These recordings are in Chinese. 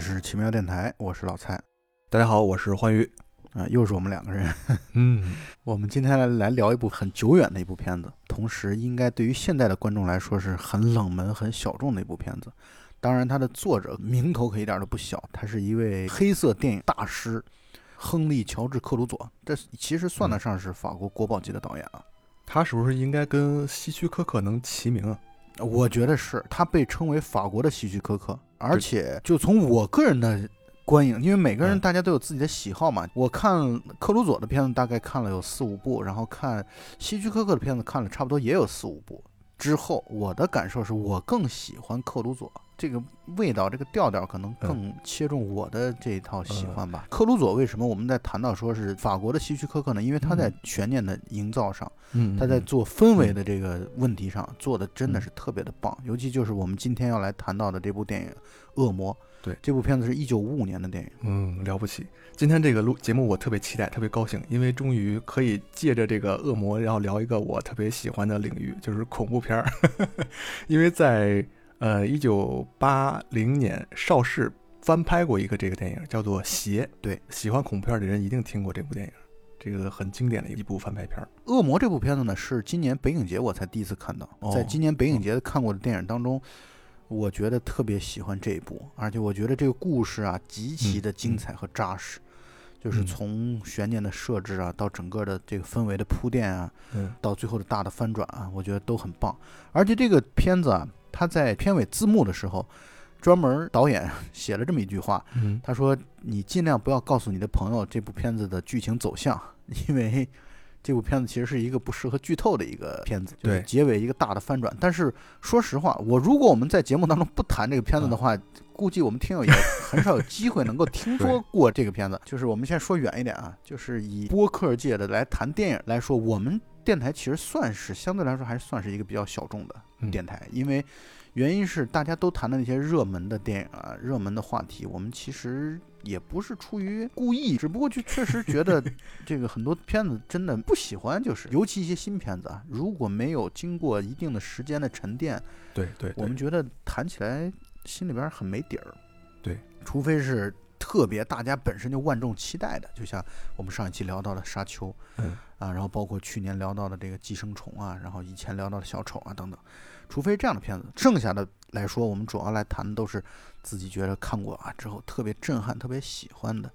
是奇妙电台，我是老蔡。大家好，我是欢愉。啊，又是我们两个人。嗯，我们今天来来聊一部很久远的一部片子，同时应该对于现代的观众来说是很冷门、很小众的一部片子。当然，它的作者名头可一点都不小，他是一位黑色电影大师——亨利·乔治·克鲁佐。这其实算得上是法国国宝级的导演啊。他是不是应该跟希区柯克能齐名啊？我觉得是他被称为法国的希区柯克，而且就从我个人的观影，因为每个人大家都有自己的喜好嘛。我看克鲁佐的片子大概看了有四五部，然后看希区柯克的片子看了差不多也有四五部。之后我的感受是我更喜欢克鲁佐。这个味道，这个调调可能更切中我的这一套喜欢吧。克鲁佐为什么我们在谈到说是法国的希区柯克呢？因为他在悬念的营造上，嗯，他在做氛围的这个问题上做的真的是特别的棒。尤其就是我们今天要来谈到的这部电影《恶魔》。对，这部片子是一九五五年的电影。嗯，了不起。今天这个录节目我特别期待，特别高兴，因为终于可以借着这个《恶魔》，然后聊一个我特别喜欢的领域，就是恐怖片儿。因为在呃，一九八零年，邵氏翻拍过一个这个电影，叫做《邪》。对，喜欢恐怖片的人一定听过这部电影，这个很经典的一部翻拍片。《恶魔》这部片子呢，是今年北影节我才第一次看到，在今年北影节看过的电影当中，我觉得特别喜欢这一部，而且我觉得这个故事啊极其的精彩和扎实，就是从悬念的设置啊，到整个的这个氛围的铺垫啊，到最后的大的翻转啊，我觉得都很棒。而且这个片子啊。他在片尾字幕的时候，专门导演 写了这么一句话，他说：“你尽量不要告诉你的朋友这部片子的剧情走向，因为这部片子其实是一个不适合剧透的一个片子。就是，结尾一个大的翻转。但是说实话，我如果我们在节目当中不谈这个片子的话，估计我们听友也很少有机会能够听说 过这个片子。就是我们现在说远一点啊，就是以播客界的来谈电影来说，我们。”电台其实算是相对来说还是算是一个比较小众的电台，因为原因是大家都谈的那些热门的电影啊、热门的话题，我们其实也不是出于故意，只不过就确实觉得 这个很多片子真的不喜欢，就是尤其一些新片子啊，如果没有经过一定的时间的沉淀，对对，我们觉得谈起来心里边很没底儿，对，除非是。特别大家本身就万众期待的，就像我们上一期聊到的《沙丘》，嗯啊，然后包括去年聊到的这个《寄生虫》啊，然后以前聊到的小丑啊等等，除非这样的片子，剩下的来说，我们主要来谈的都是自己觉得看过啊之后特别震撼、特别喜欢的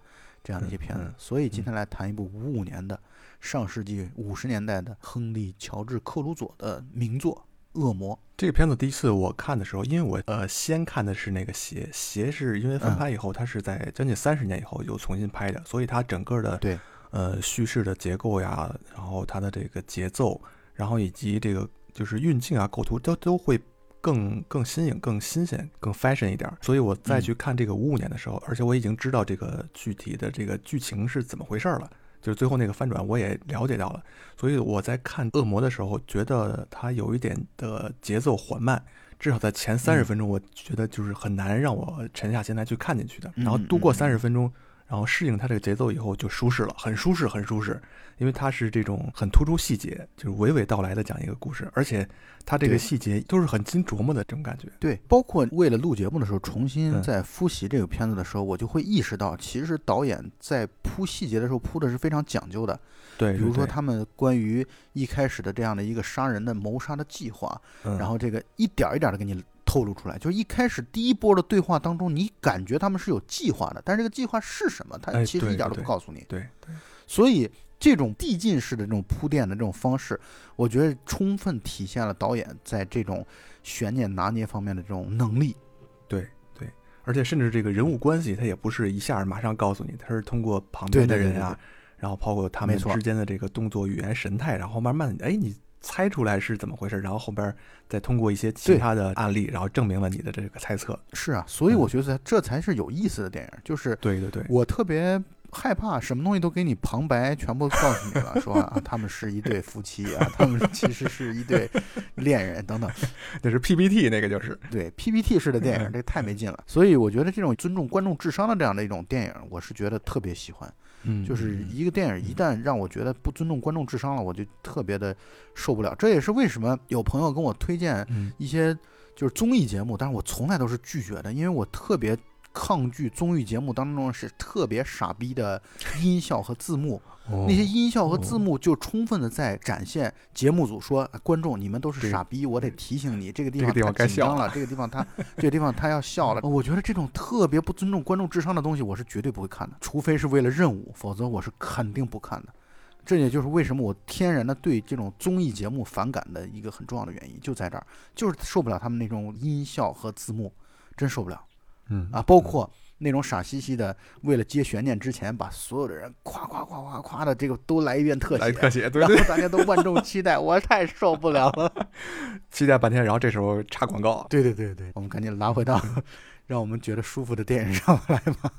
这样的一些片子。所以今天来谈一部五五年的上世纪五十年代的亨利·乔治·克鲁佐的名作。恶魔这个片子第一次我看的时候，因为我呃先看的是那个邪邪，是因为翻拍以后，它是在将近三十年以后又重新拍的，所以它整个的对呃叙事的结构呀，然后它的这个节奏，然后以及这个就是运镜啊、构图都都会更更新颖、更新鲜、更 fashion 一点。所以我再去看这个五五年的时候，而且我已经知道这个具体的这个剧情是怎么回事了。就是最后那个翻转，我也了解到了，所以我在看《恶魔》的时候，觉得它有一点的节奏缓慢，至少在前三十分钟，我觉得就是很难让我沉下心来去看进去的。然后度过三十分钟。然后适应它这个节奏以后就舒适了，很舒适，很舒适，因为它是这种很突出细节，就是娓娓道来的讲一个故事，而且它这个细节都是很经琢磨的这种感觉。对，包括为了录节目的时候，重新在复习这个片子的时候，我就会意识到，其实导演在铺细节的时候铺的是非常讲究的。对，比如说他们关于一开始的这样的一个杀人的谋杀的计划，然后这个一点一点的给你。透露出来，就是一开始第一波的对话当中，你感觉他们是有计划的，但是这个计划是什么，他其实一点都不告诉你。对对，所以这种递进式的这种铺垫的这种方式，我觉得充分体现了导演在这种悬念拿捏方面的这种能力。对对，而且甚至这个人物关系，他也不是一下马上告诉你，他是通过旁边的人啊，然后包括他们之间的这个动作、语言、神态，然后慢慢，哎，你。猜出来是怎么回事，然后后边再通过一些其他的案例，然后证明了你的这个猜测。是啊，所以我觉得这才是有意思的电影。就是对对对，我特别害怕什么东西都给你旁白全部告诉你了，说啊 他们是一对夫妻啊，他们其实是一对恋人等等。那是 PPT 那个就是对 PPT 式的电影，这太没劲了。所以我觉得这种尊重观众智商的这样的一种电影，我是觉得特别喜欢。嗯，就是一个电影一旦让我觉得不尊重观众智商了，我就特别的受不了。这也是为什么有朋友跟我推荐一些就是综艺节目，但是我从来都是拒绝的，因为我特别抗拒综艺节目当中是特别傻逼的音效和字幕。哦那些音效和字幕就充分的在展现节目组说，哎观众你们都是傻逼，我得提醒你这个地方地方该笑太紧张了，这个地方他 这个地方他要笑了。我觉得这种特别不尊重观众智商的东西，我是绝对不会看的，除非是为了任务，否则我是肯定不看的。这也就是为什么我天然的对这种综艺节目反感的一个很重要的原因，就在这儿，就是受不了他们那种音效和字幕，真受不了。嗯啊，包括那种傻兮兮的，为了接悬念之前，把所有的人夸夸夸夸夸的这个都来一遍特写，来特写，对对然后，大家都万众期待，我太受不了了。期待半天，然后这时候插广告，对对对对，我们赶紧拉回到 让我们觉得舒服的电影上来吧。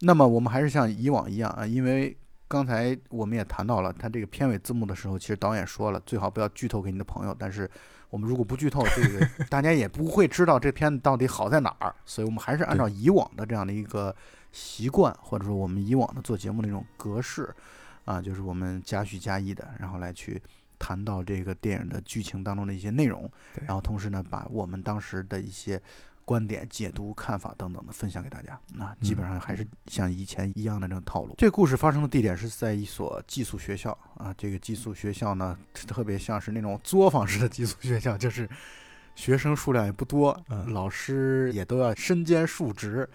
那么我们还是像以往一样啊，因为刚才我们也谈到了，他这个片尾字幕的时候，其实导演说了，最好不要剧透给你的朋友。但是我们如果不剧透，这个 大家也不会知道这片子到底好在哪儿。所以我们还是按照以往的这样的一个习惯，或者说我们以往的做节目的那种格式啊，就是我们加叙加意的，然后来去谈到这个电影的剧情当中的一些内容，然后同时呢，把我们当时的一些观点、解读、看法等等的分享给大家。那基本上还是像以前一样的这种套路。这个故事发生的地点是在一所寄宿学校啊，这个寄宿学校呢，特别像是那种作坊式的寄宿学校，就是学生数量也不多，嗯老师也都要身兼数职。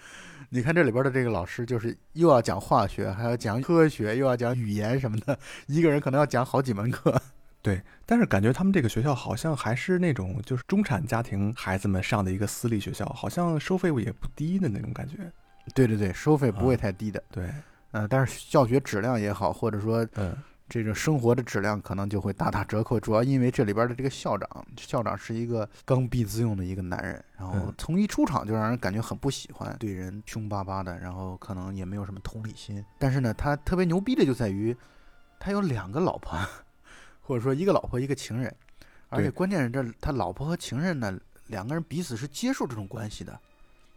你看这里边的这个老师，就是又要讲化学，还要讲科学，又要讲语言什么的，一个人可能要讲好几门课。对，但是感觉他们这个学校好像还是那种就是中产家庭孩子们上的一个私立学校，好像收费也不低的那种感觉。对对对，收费不会啊太低的，对，呃，但是教学质量也好，或者说嗯，这个生活的质量可能就会大打折扣，主要因为这里边的这个校长，校长是一个刚愎自用的一个男人，然后嗯从一出场就让人感觉很不喜欢，对人凶巴巴的，然后可能也没有什么同理心。但是呢，他特别牛逼的就在于，他有两个老婆，或者说一个老婆一个情人，而且关键是这他老婆和情人呢，两个人彼此是接受这种关系的。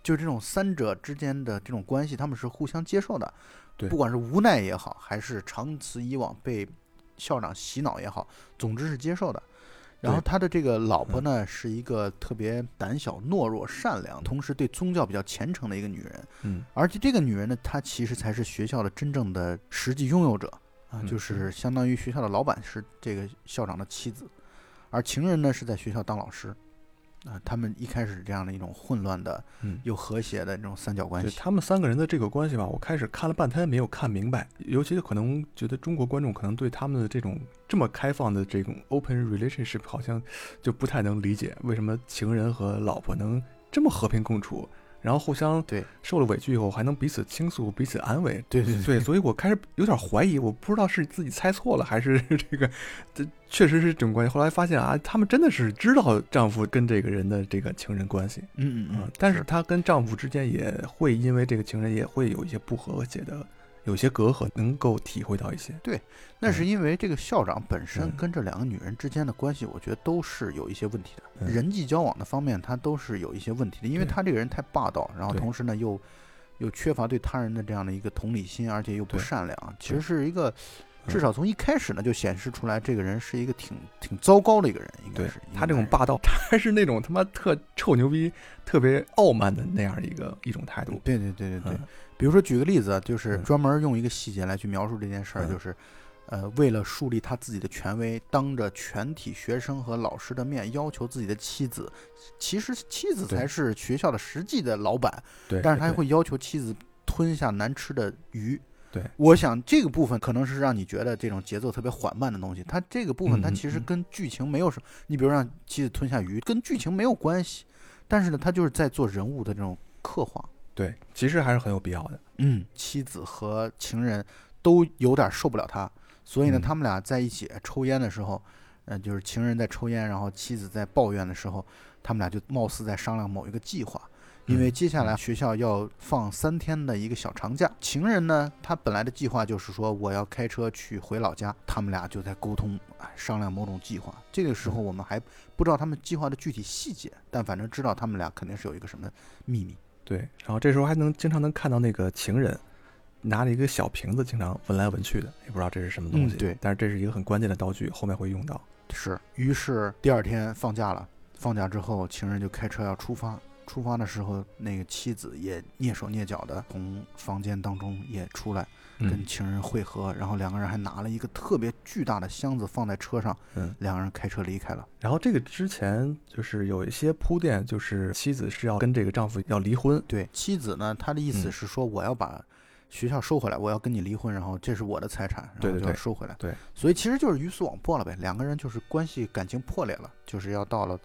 就是这种三者之间的这种关系，他们是互相接受的，对不管是无奈也好，还是长此以往被校长洗脑也好，总之是接受的。然后他的这个老婆呢，是一个特别胆小、懦弱、善良，同时对宗教比较虔诚的一个女人。嗯，而且这个女人呢，她其实才是学校的真正的实际拥有者啊，嗯就是相当于学校的老板是这个校长的妻子，而情人呢是在学校当老师。啊，他们一开始这样的一种混乱的嗯又和谐的这种三角关系，就他们三个人的这个关系吧，我开始看了半天没有看明白，尤其是可能觉得中国观众可能对他们的这种这么开放的这种 open relationship 好像就不太能理解，为什么情人和老婆能这么和平共处，然后互相对受了委屈以后还能彼此倾诉、彼此安慰。对对对，所以我开始有点怀疑，我不知道是自己猜错了，还是 这个这确实是这种关系。后来发现啊，他们真的是知道丈夫跟这个人的这个情人关系，嗯嗯嗯，但是她跟丈夫之间也会因为这个情人也会有一些不和谐的，有些隔阂，能够体会到一些。对那是因为这个校长本身嗯。跟这两个女人之间的关系，我觉得都是有一些问题的，嗯。人际交往的方面，他都是有一些问题的，因为他这个人太霸道，然后同时呢又又缺乏对他人的这样的一个同理心，而且又不善良，其实是一个。嗯。至少从一开始呢，就显示出来这个人是一个挺挺糟糕的一个人，应该是他这种，霸道，他还是那种他妈特臭牛逼、特别傲慢的那样一个一种态度。对对对对对。嗯比如说举个例子啊，就是嗯专门用一个细节来去描述这件事儿，嗯就是，呃，为了树立他自己的权威，当着全体学生和老师的面要求自己的妻子，其实妻子才是学校的实际的老板，对，但是他会要求妻子吞下难吃的鱼。对我想这个部分可能是让你觉得这种节奏特别缓慢的东西，它这个部分它其实跟剧情没有什么，你比如让妻子吞下鱼，跟剧情没有关系，但是呢，他就是在做人物的这种刻画。对，其实还是很有必要的。嗯，妻子和情人都有点受不了他，所以呢，嗯他们俩在一起抽烟的时候，呃，就是情人在抽烟，然后妻子在抱怨的时候，他们俩就貌似在商量某一个计划。因为嗯接下来学校要放三天的一个小长假，情人呢，他本来的计划就是说我要开车去回老家，他们俩就在沟通，哎，商量某种计划。这个时候我们还不知道他们计划的具体细节，但反正知道他们俩肯定是有一个什么秘密。对，然后这时候还能经常能看到那个情人拿着一个小瓶子，经常闻来闻去的，也不知道这是什么东西。嗯对但是这是一个很关键的道具，后面会用到。是，于是第二天放假了，放假之后，情人就开车要出发。出发的时候，那个妻子也蹑手蹑脚的从房间当中也出来，跟嗯情人会合，然后两个人还拿了一个特别巨大的箱子放在车上，嗯，两个人开车离开了。然后这个之前就是有一些铺垫，就是妻子是要跟这个丈夫要离婚，对，妻子呢，她的意思嗯是说我要把学校收回来，我要跟你离婚，然后这是我的财产，然后就要对对对收回来。对，所以其实就是鱼死网破了呗，两个人就是关系感情破裂了，就是要到了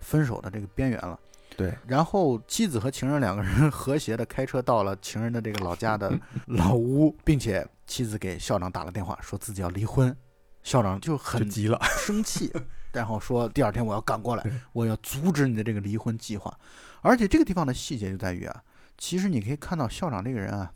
分手的这个边缘了。对，然后妻子和情人两个人和谐的开车到了情人的这个老家的 老屋，并且妻子给校长打了电话，说自己要离婚。校长就就很急了，生气，然后说第二天我要赶过来，我要阻止你的这个离婚计划。而且这个地方的细节就在于啊，其实你可以看到校长这个人啊，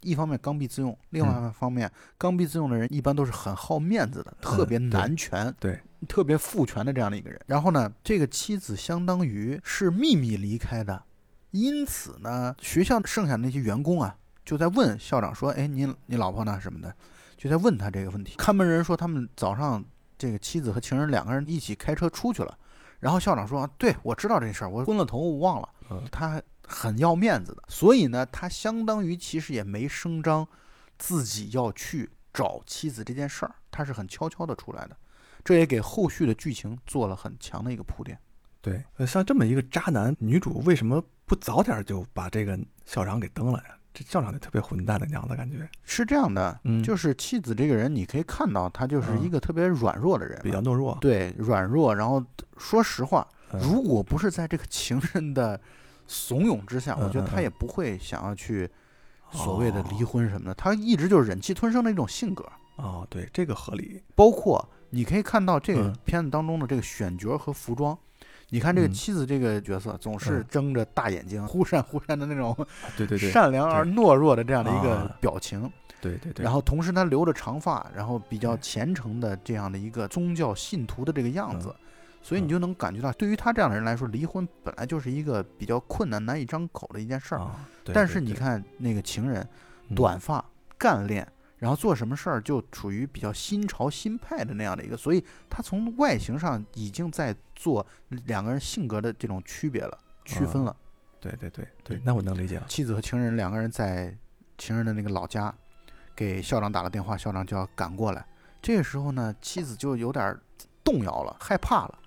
一方面刚愎自用，另外嗯一方面刚愎自用的人一般都是很好面子的，特别对男权，对，特别父权的这样的一个人。然后呢，这个妻子相当于是秘密离开的，因此呢，学校剩下的那些员工啊，就在问校长说：“哎，你你老婆呢？什么的？”就在问他这个问题。看门人说他们早上这个妻子和情人两个人一起开车出去了，然后校长说：“对我知道这事儿，我昏了头，我忘了。”嗯他很要面子的，所以呢，他相当于其实也没声张自己要去找妻子这件事儿，他是很悄悄的出来的，这也给后续的剧情做了很强的一个铺垫。对，呃像这么一个渣男，女主为什么不早点就把这个校长给蹬了呀？这校长就特别混蛋的样子，感觉是这样的，嗯就是妻子这个人，你可以看到他就是一个特别软弱的人嘛，比较懦弱。对软弱。然后说实话，嗯如果不是在这个情人的怂恿之下，嗯我觉得他也不会想要去所谓的离婚什么的。他一直就是忍气吞声的一种性格。哦，对，这个合理。包括你可以看到这个嗯片子当中的这个选角和服装。你看这个嗯妻子这个角色，总是嗯睁着大眼睛，忽闪忽闪的那种对对对，善良而懦弱的这样的一个啊表情。对对对。然后同时他留着长发，然后比较虔诚的这样的一个宗教信徒的这个样子嗯，所以你嗯就能感觉到，对于他这样的人来说，离婚本来就是一个比较困难、难以张口的一件事儿。但是你看那个情人，嗯短发、干练，然后做什么事儿就处于比较新潮新派的那样的一个，所以他从外形上已经在做两个人性格的这种区别了、区分啊了。对对对对嗯，那我能理解了。妻子和情人两个人在情人的那个老家给校长打了电话，校长就要赶过来。这个时候呢，妻子就有点儿动摇了，害怕了。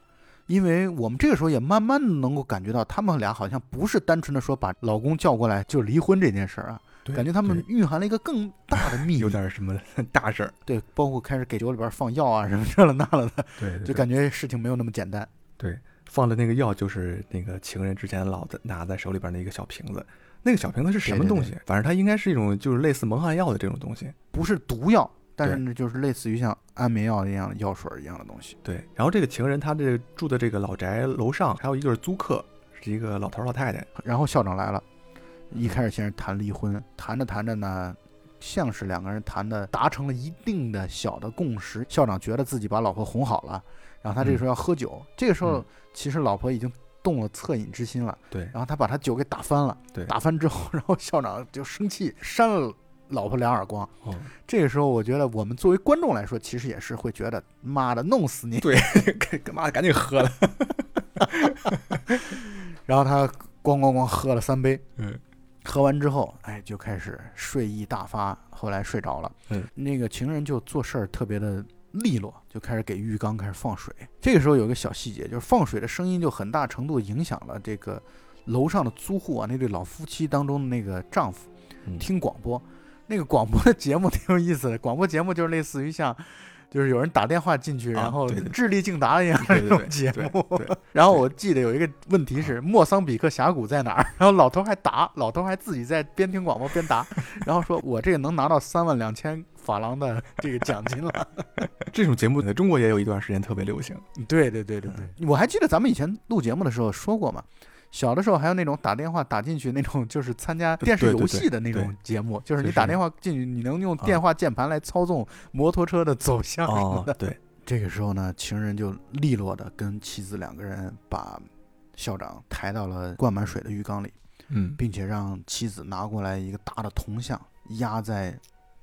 因为我们这个时候也慢慢的能够感觉到，他们俩好像不是单纯的说把老公叫过来就离婚这件事儿啊，感觉他们蕴含了一个更大的秘密。有点什么 大事儿。对，包括开始给酒里边放药啊什么这了那了的，对，对对就感觉事情没有那么简单。对，放的那个药就是那个情人之前老的拿在手里边那个小瓶子，那个小瓶子是什么对对东西？反正它应该是一种就是类似蒙汗药的这种东西。不是毒药，但是呢，就是类似于像安眠药一样的药水一样的东西。对，然后这个情人他这住的这个老宅楼上还有一对租客，是一个老头儿老太太。然后校长来了，一开始先是谈离婚，谈着谈着呢，像是两个人谈的达成了一定的小的共识。校长觉得自己把老婆哄好了，然后他这个时候要喝酒，这个时候嗯其实老婆已经动了恻隐之心了，对然后他把他酒给打翻了，对，打翻之后，然后校长就生气扇了老婆两耳光。哦，这个时候，我觉得我们作为观众来说，其实也是会觉得妈的弄死你。对，干嘛赶紧喝了。然后他咣咣咣喝了三杯，嗯，喝完之后，哎，就开始睡意大发，后来睡着了。嗯，那个情人就做事儿特别的利落，就开始给浴缸开始放水。这个时候有个小细节，就是放水的声音就很大程度影响了这个楼上的租户啊，那对老夫妻当中的那个丈夫嗯听广播。那个广播的节目挺有意思的，广播节目就是类似于像。就是有人打电话进去，啊然后智力竞答一样的那种节目。对然后我记得有一个问题是莫桑比克峡谷在哪儿，然后老头还答，老头还自己在边听广播边答，然后说我这个能拿到三万两千法郎的这个奖金了。这种节目在中国也有一段时间特别流行。对对对对对，我还记得咱们以前录节目的时候说过嘛。小的时候还有那种打电话打进去那种，就是参加电视游戏的那种节目，就是你打电话进去，你能用电话键盘来操纵摩托车的走向什么的。，哦对，这个时候呢，情人就利落的跟妻子两个人把校长抬到了灌满水的浴缸里，嗯，并且让妻子拿过来一个大的铜像压在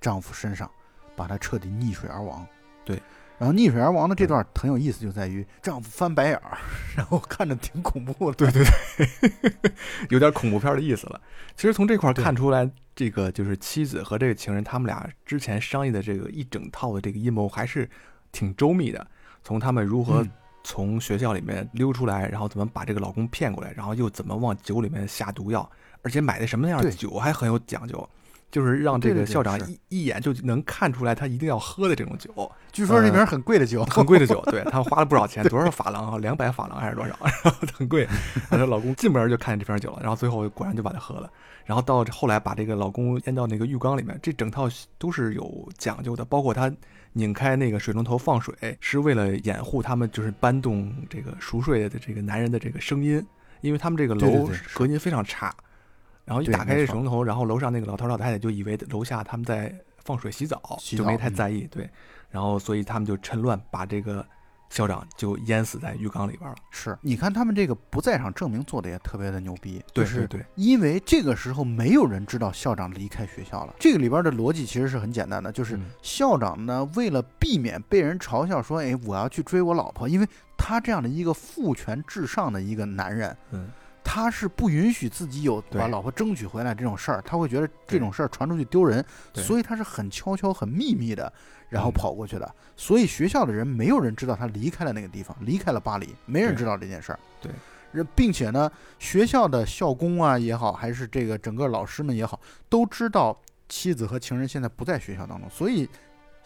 丈夫身上，把他彻底溺水而亡。对，然后逆水而亡的这段很有意思，就在于丈夫翻白眼儿，然后看着挺恐怖的。对对对，有点恐怖片的意思了。其实从这块看出来，这个就是妻子和这个情人他们俩之前商议的这个一整套的这个阴谋还是挺周密的。从他们如何从学校里面溜出来，然后怎么把这个老公骗过来，然后又怎么往酒里面下毒药，而且买的什么样的酒还很有讲究。就是让这个校长一一眼就能看出来他一定要喝的这种酒，据说这瓶很贵的酒，很贵的酒，对他花了不少钱，多少法郎啊，两百法郎还是多少，然后很贵。她老公进门就看见这瓶酒了，然后最后果然就把它喝了。然后到后来把这个老公淹到那个浴缸里面，这整套都是有讲究的，包括他拧开那个水龙头放水，是为了掩护他们就是搬动这个熟睡的这个男人的这个声音，因为他们这个楼隔音非常差。然后一打开这水龙头，然后楼上那个老头老太太就以为楼下他们在放水洗澡，就没太在意。对，然后所以他们就趁乱把这个校长就淹死在浴缸里边了。是，你看他们这个不在场证明做的也特别的牛逼。对对对，因为这个时候没有人知道校长离开学校了。这个里边的逻辑其实是很简单的，就是校长呢为了避免被人嘲笑说，哎，我要去追我老婆，因为他这样的一个父权至上的一个男人，嗯。他是不允许自己有把老婆争取回来这种事儿，他会觉得这种事儿传出去丢人，所以他是很悄悄、很秘密的，然后跑过去的。所以学校的人没有人知道他离开了那个地方，离开了巴黎，没人知道这件事儿。对，并且呢，学校的校工啊也好，还是这个整个老师们也好，都知道妻子和情人现在不在学校当中，所以。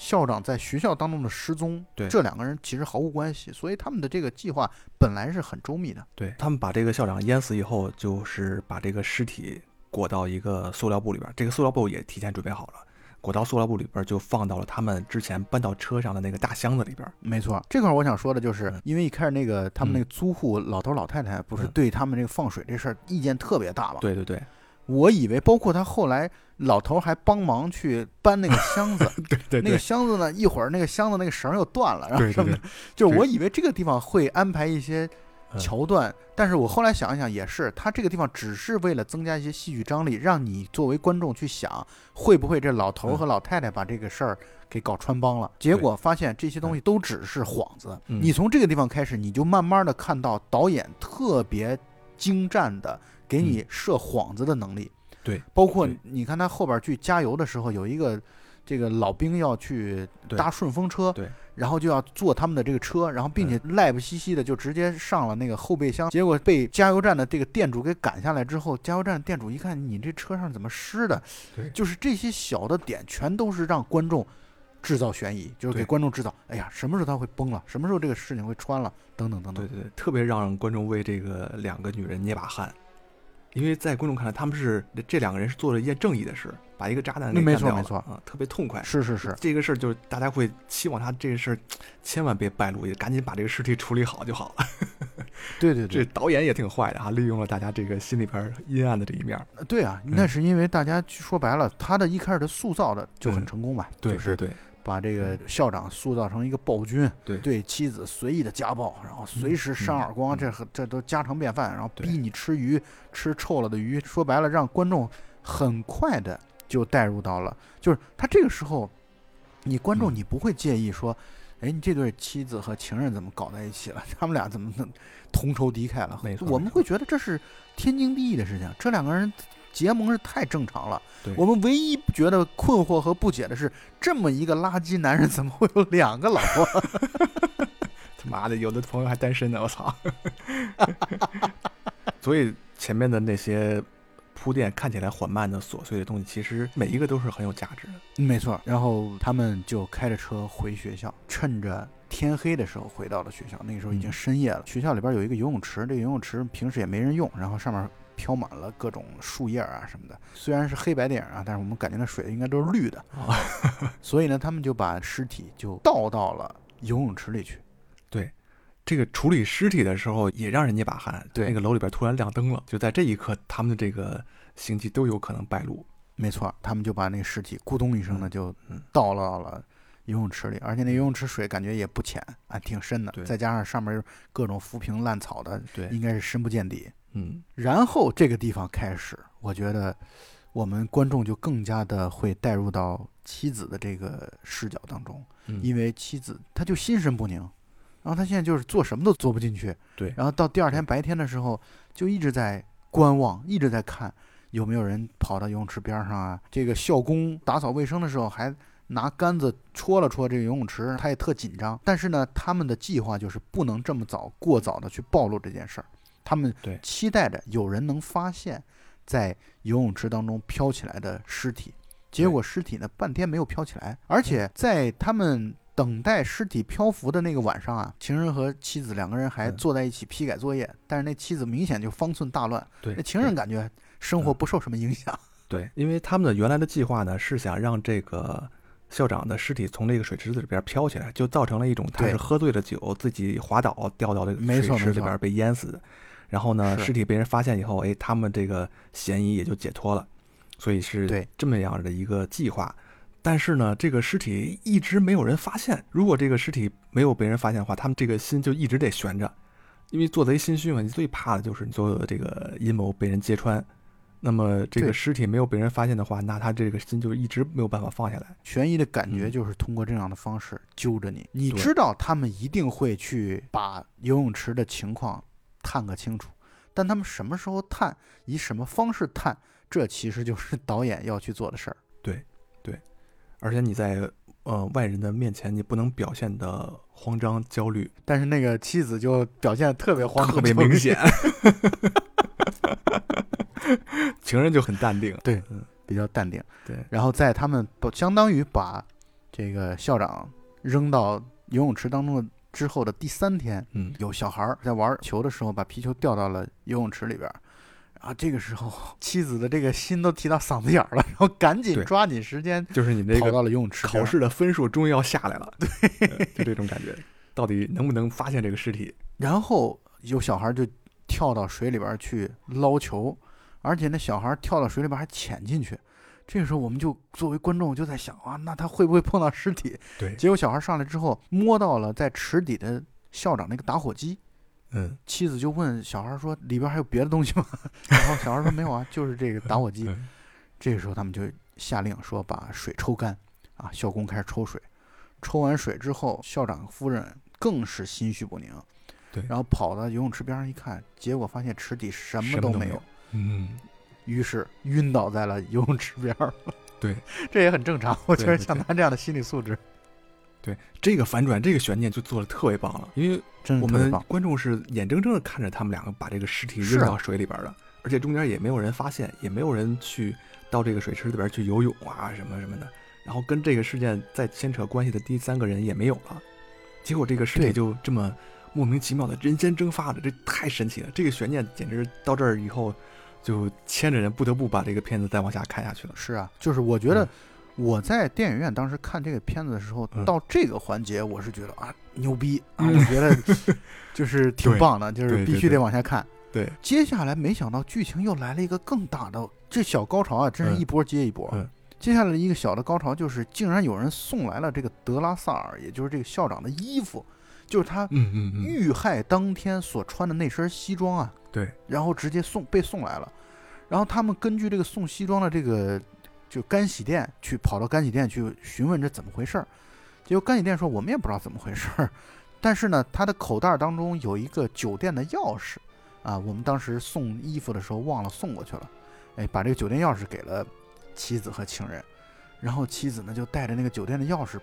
校长在学校当中的失踪，对这两个人其实毫无关系，所以他们的这个计划本来是很周密的。对他们把这个校长淹死以后，就是把这个尸体裹到一个塑料布里边，这个塑料布也提前准备好了，裹到塑料布里边就放到了他们之前搬到车上的那个大箱子里边。没错，这块我想说的就是，因为一开始那个他们那个租户老头老太太不是对他们这个放水这事儿意见特别大嘛？对对对。我以为，包括他后来老头还帮忙去搬那个箱子，对对，那个箱子呢，一会儿那个箱子那个绳又断了，然后什么的，就是我以为这个地方会安排一些桥段，但是我后来想一想，也是，他这个地方只是为了增加一些戏剧张力，让你作为观众去想，会不会这老头和老太太把这个事儿给搞穿帮了？结果发现这些东西都只是幌子。你从这个地方开始，你就慢慢的看到导演特别精湛的。给你设幌子的能力，对，包括你看他后边去加油的时候，有一个这个老兵要去搭顺风车，对，然后就要坐他们的这个车，然后并且赖不兮兮的就直接上了那个后备箱，结果被加油站的这个店主给赶下来之后，加油站店主一看你这车上怎么湿的，对，就是这些小的点全都是让观众制造悬疑，就是给观众制造，哎呀，什么时候他会崩了，什么时候这个事情会穿了，等等等等，对对对，特别让观众为这个两个女人捏把汗。因为在观众看来，他们是这两个人是做了一件正义的事，把一个渣男给没错没错啊，特别痛快。是是是，这个事儿就是大家会期望他这个事儿千万别败露，也赶紧把这个尸体处理好就好了。对对对，这导演也挺坏的哈，利用了大家这个心里边阴暗的这一面。对啊，那是因为大家说白了，他的一开始的塑造的就很成功嘛。对对对。把这个校长塑造成一个暴君，对对妻子随意的家暴，然后随时扇耳光，这这都家常便饭。然后逼你吃鱼，吃臭了的鱼。说白了，让观众很快的就带入到了，就是他这个时候，你观众你不会介意说，哎，你这对妻子和情人怎么搞在一起了？他们俩怎么能同仇敌忾了？我们会觉得这是天经地义的事情。这两个人。结盟是太正常了，我们唯一觉得困惑和不解的是，这么一个垃圾男人怎么会有两个老婆？他妈的，有的朋友还单身呢，我操！所以前面的那些铺垫看起来缓慢的琐碎的东西，其实每一个都是很有价值的。没错，然后他们就开着车回学校，趁着天黑的时候回到了学校。那个时候已经深夜了，学校里边有一个游泳池，这个游泳池平时也没人用，然后上面。飘满了各种树叶啊什么的，虽然是黑白电影啊，但是我们感觉那水应该都是绿的，所以呢，他们就把尸体就倒到了游泳池里去。对，这个处理尸体的时候也让人家把汗。对，那个楼里边突然亮灯了，就在这一刻，他们的这个行迹都有可能败露。没错，他们就把那个尸体咕咚一声的就倒到了游泳池里，而且那游泳池水感觉也不浅啊，挺深的。再加上上面各种浮萍烂草的，对，应该是深不见底。嗯，然后这个地方开始，我觉得我们观众就更加的会带入到妻子的这个视角当中，嗯因为妻子她就心神不宁，然后她现在就是做什么都做不进去，对然后到第二天白天的时候就一直在观望，一直在看有没有人跑到游泳池边上啊。这个校工打扫卫生的时候还拿杆子戳了戳这个游泳池，他也特紧张。但是呢，他们的计划就是不能这么早过早的去暴露这件事儿，他们对。期待着有人能发现，在游泳池当中飘起来的尸体。结果尸体呢半天没有飘起来，而且在他们等待尸体漂浮的那个晚上啊，情人和妻子两个人还嗯。坐在一起批改作业，但是那妻子明显就方寸大乱，对，那情人感觉生活不受什么影响。对，因为他们的原来的计划呢是想让这个校长的尸体从这个水池子里边飘起来，就造成了一种他是喝醉了酒自己滑倒掉到这个水池里边被淹死的。然后呢，尸体被人发现以后，哎，他们这个嫌疑也就解脱了，所以是对这么样的一个计划。但是呢，这个尸体一直没有人发现。如果这个尸体没有被人发现的话，他们这个心就一直得悬着，因为做贼心虚嘛，你最怕的就是你所有的这个阴谋被人揭穿。那么这个尸体没有被人发现的话，那他这个心就一直没有办法放下来。悬疑的感觉嗯就是通过这样的方式揪着你，你知道他们一定会去把游泳池的情况探个清楚，但他们什么时候探，以什么方式探，这其实就是导演要去做的事儿。对，对而且你在呃外人的面前，你不能表现的慌张焦虑，但是那个妻子就表现得特别慌张，特别明显。情人就很淡定，对嗯，比较淡定。对，然后在他们不相当于把这个校长扔到游泳池当中的之后的第三天，嗯，有小孩儿在玩球的时候把皮球掉到了游泳池里边儿，然后这个时候妻子的这个心都提到嗓子眼儿了，然后赶紧抓紧时间就是你这个跑到了游泳池。考试的分数终于要下来了，对，就这种感觉，到底能不能发现这个尸体？然后有小孩儿就跳到水里边儿去捞球，而且那小孩儿跳到水里边还潜进去。这个时候，我们就作为观众就在想啊，那他会不会碰到尸体？对，结果小孩上来之后，摸到了在池底的校长那个打火机，嗯，妻子就问小孩说：“里边还有别的东西吗？” 然后小孩说：“没有啊，就是这个打火机。嗯” 这个时候他们就下令说把水抽干，啊，校工开始抽水。抽完水之后，校长夫人更是心绪不宁，对然后跑到游泳池边上一看，结果发现池底什么都没有什么都没有，嗯，于是晕倒在了游泳池边儿。对，这也很正常。我觉得像他这样的心理素质，对，这个反转，这个悬念就做的特别棒了，因为我们。观众是眼睁睁的看着他们两个把这个尸体扔到水里边的，而且中间也没有人发现，也没有人去到这个水池里边去游泳啊什么什么的，然后跟这个事件再牵扯关系的第三个人也没有了，结果这个尸体就这么莫名其妙的人间蒸发了，这太神奇了！这个悬念简直到这儿以后，就牵着人不得不把这个片子再往下看下去了。是啊，就是我觉得嗯。我在电影院当时看这个片子的时候，嗯。到这个环节，我是觉得啊牛逼啊，我觉得就是挺棒的，就是必须得往下看。对，接下来没想到剧情又来了一个更大的，这小高潮啊，真是嗯。一波接一波。嗯。接下来一个小的高潮就是，竟然有人送来了这个德拉萨尔，也就是这个校长的衣服，就是他嗯嗯嗯，遇害当天所穿的那身西装啊，对，然后直接送被送来了，然后他们根据这个送西装的这个就干洗店去跑到干洗店去询问这怎么回事儿，结果干洗店说我们也不知道怎么回事儿，但是呢，他的口袋当中有一个酒店的钥匙啊，我们当时送衣服的时候忘了送过去了，哎，把这个酒店钥匙给了妻子和情人，然后妻子呢就带着那个酒店的钥匙，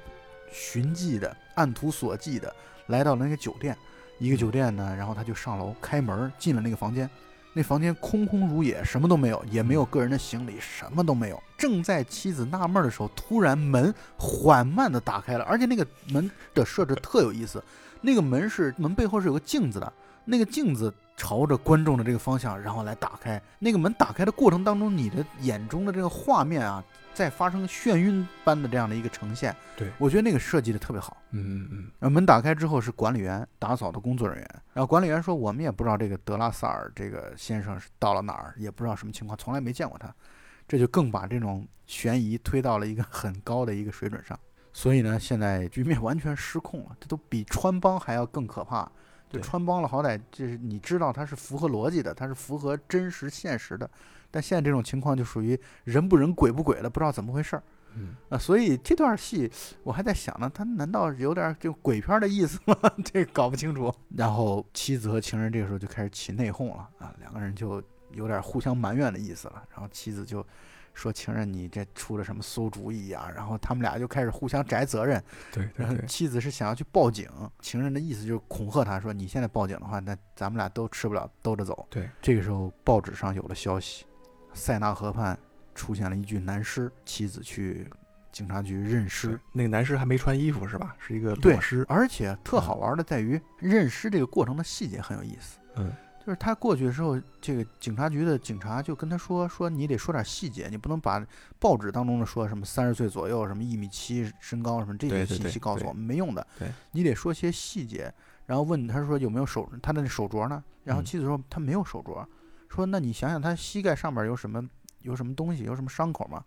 寻迹的按图索骥的来到了那个酒店。一个酒店呢，然后他就上楼开门进了那个房间，那房间空空如也，什么都没有，也没有个人的行李，什么都没有。正在妻子纳闷的时候，突然门缓慢的打开了，而且那个门的设置特有意思，那个门是门背后是有个镜子的，那个镜子朝着观众的这个方向，然后来打开。那个门打开的过程当中，你的眼中的这个画面啊，在发生眩晕般的这样的一个呈现。对我觉得那个设计的特别好。嗯嗯嗯，然后门打开之后是管理员打扫的工作人员，然后管理员说我们也不知道这个德拉萨尔这个先生是到了哪儿，也不知道什么情况，从来没见过他，这就更把这种悬疑推到了一个 很高的一个水准上。所以呢，现在局面完全失控了，这都比穿帮还要更可怕。就对穿帮了，好歹就是你知道它是符合逻辑的，它是符合真实现实的，但现在这种情况就属于人不人鬼不鬼的，不知道怎么回事儿。嗯啊，所以这段戏我还在想呢，他难道有点就鬼片的意思吗？这搞不清楚。然后妻子和情人这个时候就开始起内讧了啊，两个人就有点互相埋怨的意思了。然后妻子就说：“情人，你这出了什么馊主意啊？”然后他们俩就开始互相摘责任。对对然后对，妻子是想要去报警，情人的意思就是恐吓他说：“你现在报警的话，那咱们俩都吃不了兜着走。”对，这个时候报纸上有了消息，塞纳河畔出现了一具男尸，妻子去警察局认尸。那个男尸还没穿衣服是吧？是一个对裸尸。而且特好玩的在于认尸这个过程的细节很有意思，嗯，就是他过去的时候，这个警察局的警察就跟他说说你得说点细节，你不能把报纸当中的说什么三十岁左右，什么一米七身高什么这些信息告诉我们没用的，对你得说些细节。然后问他说有没有手他的那手镯呢？然后嗯妻子说他没有手镯，说那你想想他膝盖上面有什么有什么东西有什么伤口吗？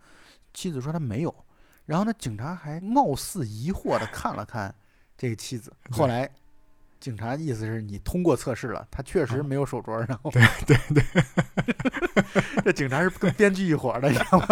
妻子说他没有。然后呢，警察还貌似疑惑的看了看这个妻子。后来，警察意思是你通过测试了，他确实啊没有手镯。然后，对对对，这警察是跟编剧一伙儿的，你知道吗？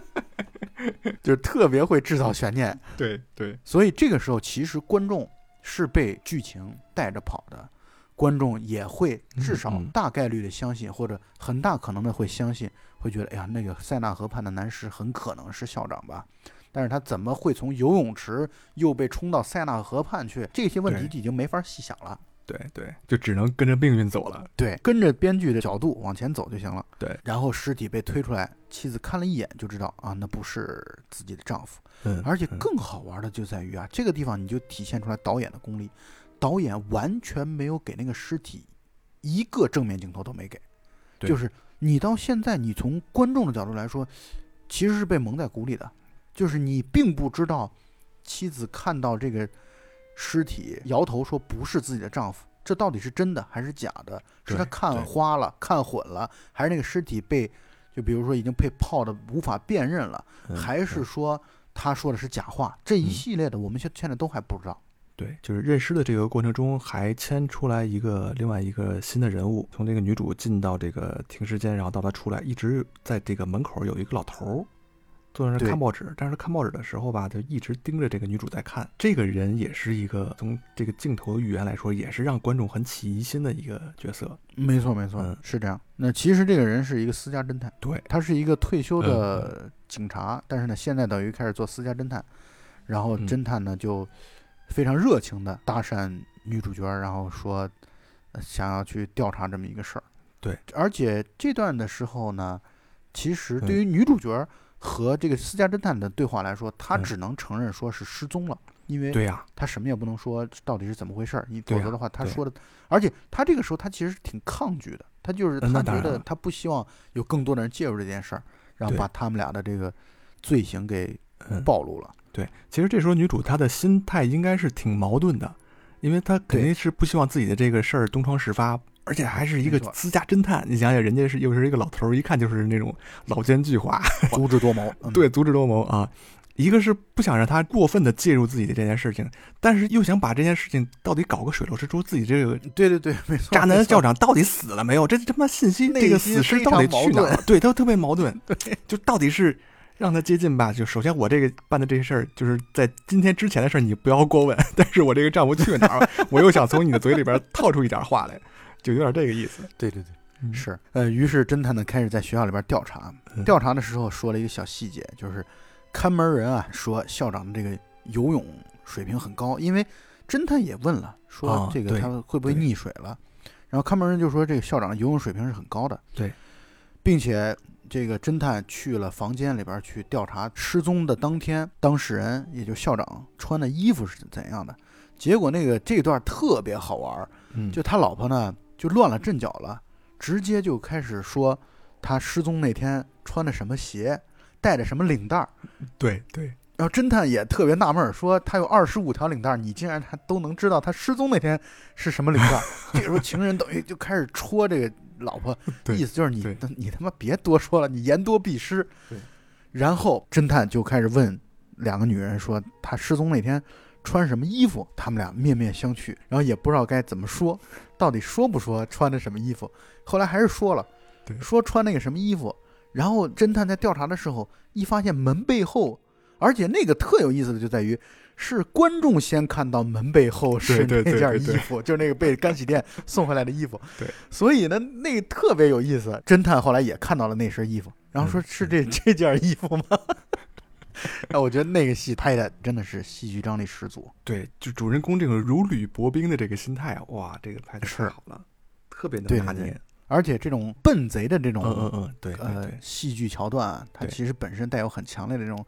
就是特别会制造悬念。对对，所以这个时候，其实观众是被剧情带着跑的，观众也会至少大概率的相信，或者很大可能的会相信，会觉得，哎呀，那个塞纳河畔的男尸很可能是校长吧。但是他怎么会从游泳池又被冲到塞纳河畔去？这些问题就已经没法细想了。对对，就只能跟着命运走了。对，跟着编剧的角度往前走就行了。对，然后尸体被推出来，妻子看了一眼就知道啊，那不是自己的丈夫。嗯，而且嗯更好玩的就在于啊，这个地方你就体现出来导演的功力，导演完全没有给那个尸体一个正面镜头都没给，就是你到现在你从观众的角度来说，其实是被蒙在鼓里的，就是你并不知道妻子看到这个尸体摇头说不是自己的丈夫，这到底是真的还是假的？是对他看花了、看混了，还是那个尸体被就比如说已经被泡的无法辨认了？嗯还是说他说的是假话？这一嗯系列的我们现现在都还不知道。对，就是认尸的这个过程中，还牵出来一个另外一个新的人物。从这个女主进到这个停尸间，然后到她出来，一直在这个门口有一个老头儿坐在那儿看报纸。但是看报纸的时候吧，就一直盯着这个女主在看。这个人也是一个从这个镜头的语言来说，也是让观众很起疑心的一个角色。没错，没错，嗯是这样。那其实这个人是一个私家侦探，对，他是一个退休嗯的警察，但是呢，现在等于开始做私家侦探。然后嗯侦探呢就非常热情的搭讪女主角，然后说呃想要去调查这么一个事儿。对，而且这段的时候呢，其实嗯对于女主角和这个私家侦探的对话来说，她嗯只能承认说是失踪了，因为对呀、他什么也不能说到底是怎么回事儿，你否则的话，他说的，而且他这个时候他其实挺抗拒的，他就是他觉得他不希望有更多的人介入这件事儿，然后把他们俩的这个罪行给嗯，暴露了。对，其实这时候女主她的心态应该是挺矛盾的，因为她肯定是不希望自己的这个事儿东窗事发，而且还是一个私家侦探。你想想，人家是又是一个老头儿，一看就是那种老奸巨猾，足智多谋，嗯对，足智多谋啊。一个是不想让他过分的介入自己的这件事情，但是又想把这件事情到底搞个水落石出，自己这个对对对，没错。渣男校长到底死了没有？这他妈信息，内这个死尸到底？去哪儿了？对，都特别矛盾。对，就到底是让他接近吧。就首先我这个办的这些事儿，就是在今天之前的事儿，你不要过问。但是我这个丈夫去哪儿了，我又想从你的嘴里边套出一点话来，就有点这个意思。对对对，嗯是。呃，于是侦探呢开始在学校里边调查，嗯调查的时候说了一个小细节，就是看门人啊说校长的这个游泳水平很高，因为侦探也问了，说这个他会不会溺水了，然后看门人就说这个校长的游泳水平是很高的，对，并且这个侦探去了房间里边去调查失踪的当天当事人，也就校长穿的衣服是怎样的，结果那个这段特别好玩就他老婆呢就乱了阵脚了，直接就开始说他失踪那天穿的什么鞋，带着什么领带儿。对对然后侦探也特别纳闷儿，说他有二十五条领带儿，你竟然还都能知道他失踪那天是什么领带儿？这个时候情人等于就开始戳这个老婆，意思就是你对你他妈别多说了，你言多必失对。然后侦探就开始问两个女人说，他失踪那天穿什么衣服？他们俩面面相觑，然后也不知道该怎么说，到底说不说穿的什么衣服？后来还是说了，说穿那个什么衣服。然后侦探在调查的时候，一发现门背后而且那个特有意思的就在于，是观众先看到门背后是那件衣服，就是那个被干洗店送回来的衣服。对，所以呢，那个特别有意思。侦探后来也看到了那身衣服，然后说嗯是这这件衣服吗？哎，我觉得那个戏拍的真的是戏剧张力十足。对，就主人公这种如履薄冰的这个心态啊，哇，这个拍的是太好了，特别能拿捏。而且这种笨贼的这种嗯嗯嗯，对对呃对，戏剧桥段啊，它对其实本身带有很强烈的这种，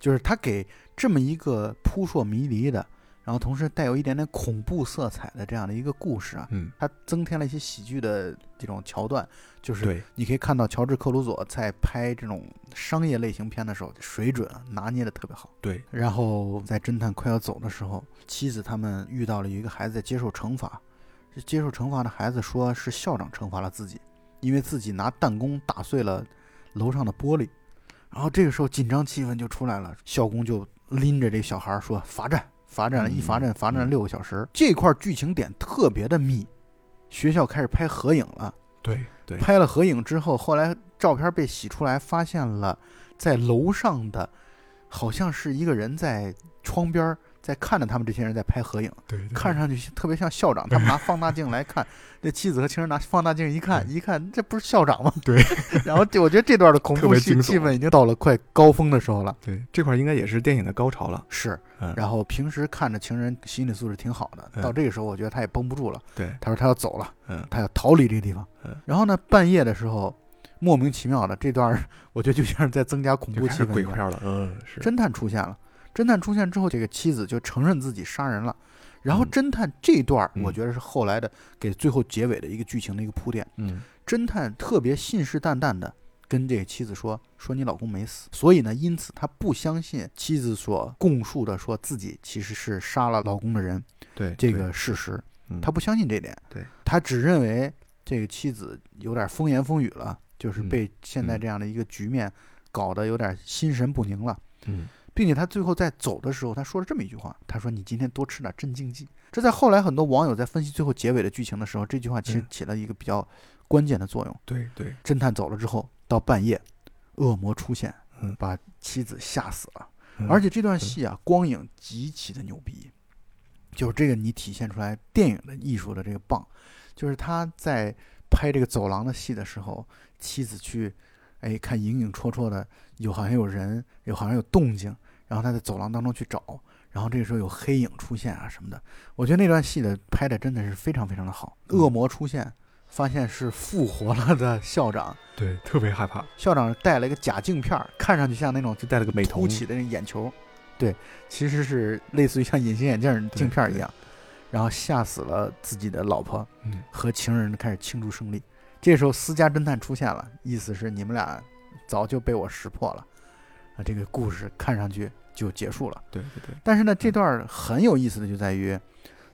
就是他给这么一个扑朔迷离的，然后同时带有一点点恐怖色彩的这样的一个故事啊，嗯，它增添了一些喜剧的这种桥段，就是，你可以看到乔治克鲁佐在拍这种商业类型片的时候，水准啊拿捏的特别好。对，然后在侦探快要走的时候，妻子他们遇到了有一个孩子在接受惩罚，这接受惩罚的孩子说是校长惩罚了自己，因为自己拿弹弓打碎了楼上的玻璃。然后这个时候紧张气氛就出来了，校工就拎着这小孩说罚站，罚站一罚站罚站嗯六个小时。这块剧情点特别的密，学校开始拍合影了。对对，拍了合影之后，后来照片被洗出来，发现了在楼上的，好像是一个人在窗边儿在看着他们这些人在拍合影，对，对看上去特别像校长。他们拿放大镜来看，这妻子和情人拿放大镜一看，一看这不是校长吗？对。然后这我觉得这段的恐怖气氛已经到了快高峰的时候了。对这块儿应该也是电影的高潮了。是，嗯，然后平时看着情人心理素质挺好的，嗯到这个时候我觉得他也绷不住了，对，他说他要走了。嗯他要逃离这个地方嗯。然后呢，半夜的时候，莫名其妙的这段儿，我觉得就像是在增加恐怖气氛。鬼片了。嗯，是。侦探出现了，侦探出现之后，这个妻子就承认自己杀人了。然后嗯。侦探这段儿，嗯。我觉得是后来的给最后结尾的一个剧情的一个铺垫。嗯。侦探特别信誓旦旦的跟这个妻子说：“说你老公没死。”所以呢，因此他不相信妻子所供述的说自己其实是杀了老公的人对这个事实。嗯。他不相信这点，对。他只认为这个妻子有点风言风语了，就是嗯。被现在嗯。这样的一个局面搞得有点心神不宁了，嗯并且他最后在走的时候，他说了这么一句话，他说：“你今天多吃点镇静剂。”这在后来很多网友在分析最后结尾的剧情的时候，这句话其实嗯起了一个比较关键的作用。对对，侦探走了之后，到半夜，恶魔出现嗯，把妻子吓死了。嗯而且这段戏啊，光影极其的牛逼，就是这个你体现出来电影的艺术的这个棒，就是他在拍这个走廊的戏的时候，妻子去，哎，看影影绰绰的，有好像有人，有好像有动静，然后他在走廊当中去找，然后这个时候有黑影出现啊什么的，我觉得那段戏的拍的真的是非常非常的好。嗯。恶魔出现，发现是复活了的校长，对特别害怕，校长戴了一个假镜片儿，看上去像那种就戴了个美瞳凸起的那眼球，对，其实是类似于像隐形眼镜儿镜片儿一样，然后吓死了自己的老婆嗯。和情人，开始庆祝胜利。这时候私家侦探出现了，意思是你们俩早就被我识破了，啊，这个故事看上去就结束了。对对对，但是呢，这段很有意思的就在于，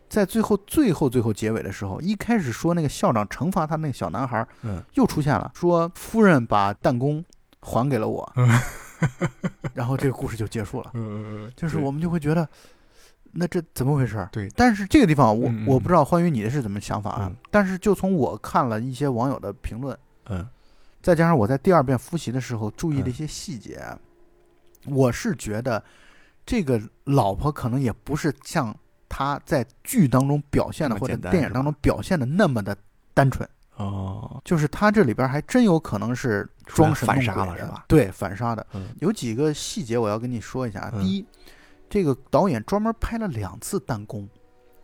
在最后最后最后结尾的时候，一开始说那个校长惩罚他那个小男孩儿，嗯又出现了，说夫人把弹弓还给了我，然后这个故事就结束了。嗯，就是我们就会觉得，那这怎么回事儿？对但是这个地方我我不知道欢愉你的是怎么想法啊嗯？但是就从我看了一些网友的评论，嗯再加上我在第二遍复习的时候注意的一嗯些细节，我是觉得这个老婆可能也不是像他在剧当中表现的或者电影当中表现的那么的单纯。哦，就是他这里边还真有可能是装神反弄鬼了是吧对，反杀的。嗯有几个细节我要跟你说一下第一，这个导演专门拍了两次弹弓，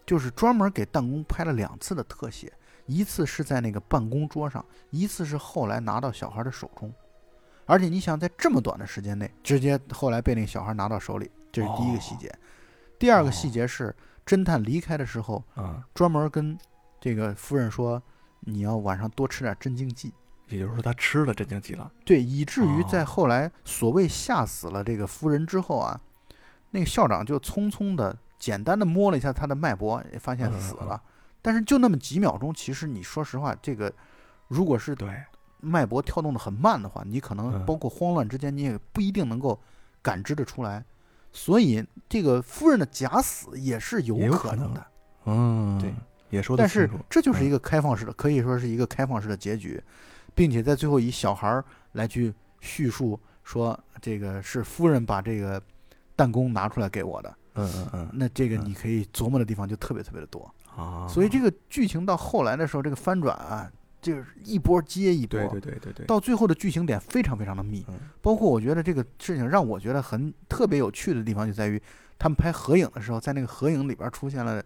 就是专门给弹弓拍了两次的特写，一次是在那个办公桌上，一次是后来拿到小孩的手中。而且你想，在这么短的时间内，直接后来被那个小孩拿到手里，这是第一个细节。第二个细节是，侦探离开的时候，啊，专门跟这个夫人说，你要晚上多吃点镇静剂。也就是说他吃了镇静剂了，对，以至于在哦后来所谓吓死了这个夫人之后啊，那个校长就匆匆的、简单的摸了一下他的脉搏，也发现死了。但是就那么几秒钟，其实你说实话，这个如果是对，脉搏跳动的很慢的话，你可能嗯包括慌乱之间，你也不一定能够感知的出来。所以这个夫人的假死也是有可能的。嗯，对，也说得但是，这就是一嗯个开放式的，可以说是一个开放式的结局，并且在最后以小孩儿来去叙述说，这个是夫人把这个弹弓拿出来给我的。嗯嗯嗯，那这个你可以琢磨的地方就特别特别的多。啊，所以这个剧情到后来的时候，这个翻转啊，就是一波接一波。对对对对对，到最后的剧情点非常非常的密，嗯包括我觉得这个事情让我觉得很特别有趣的地方就在于，他们拍合影的时候，在那个合影里边出现了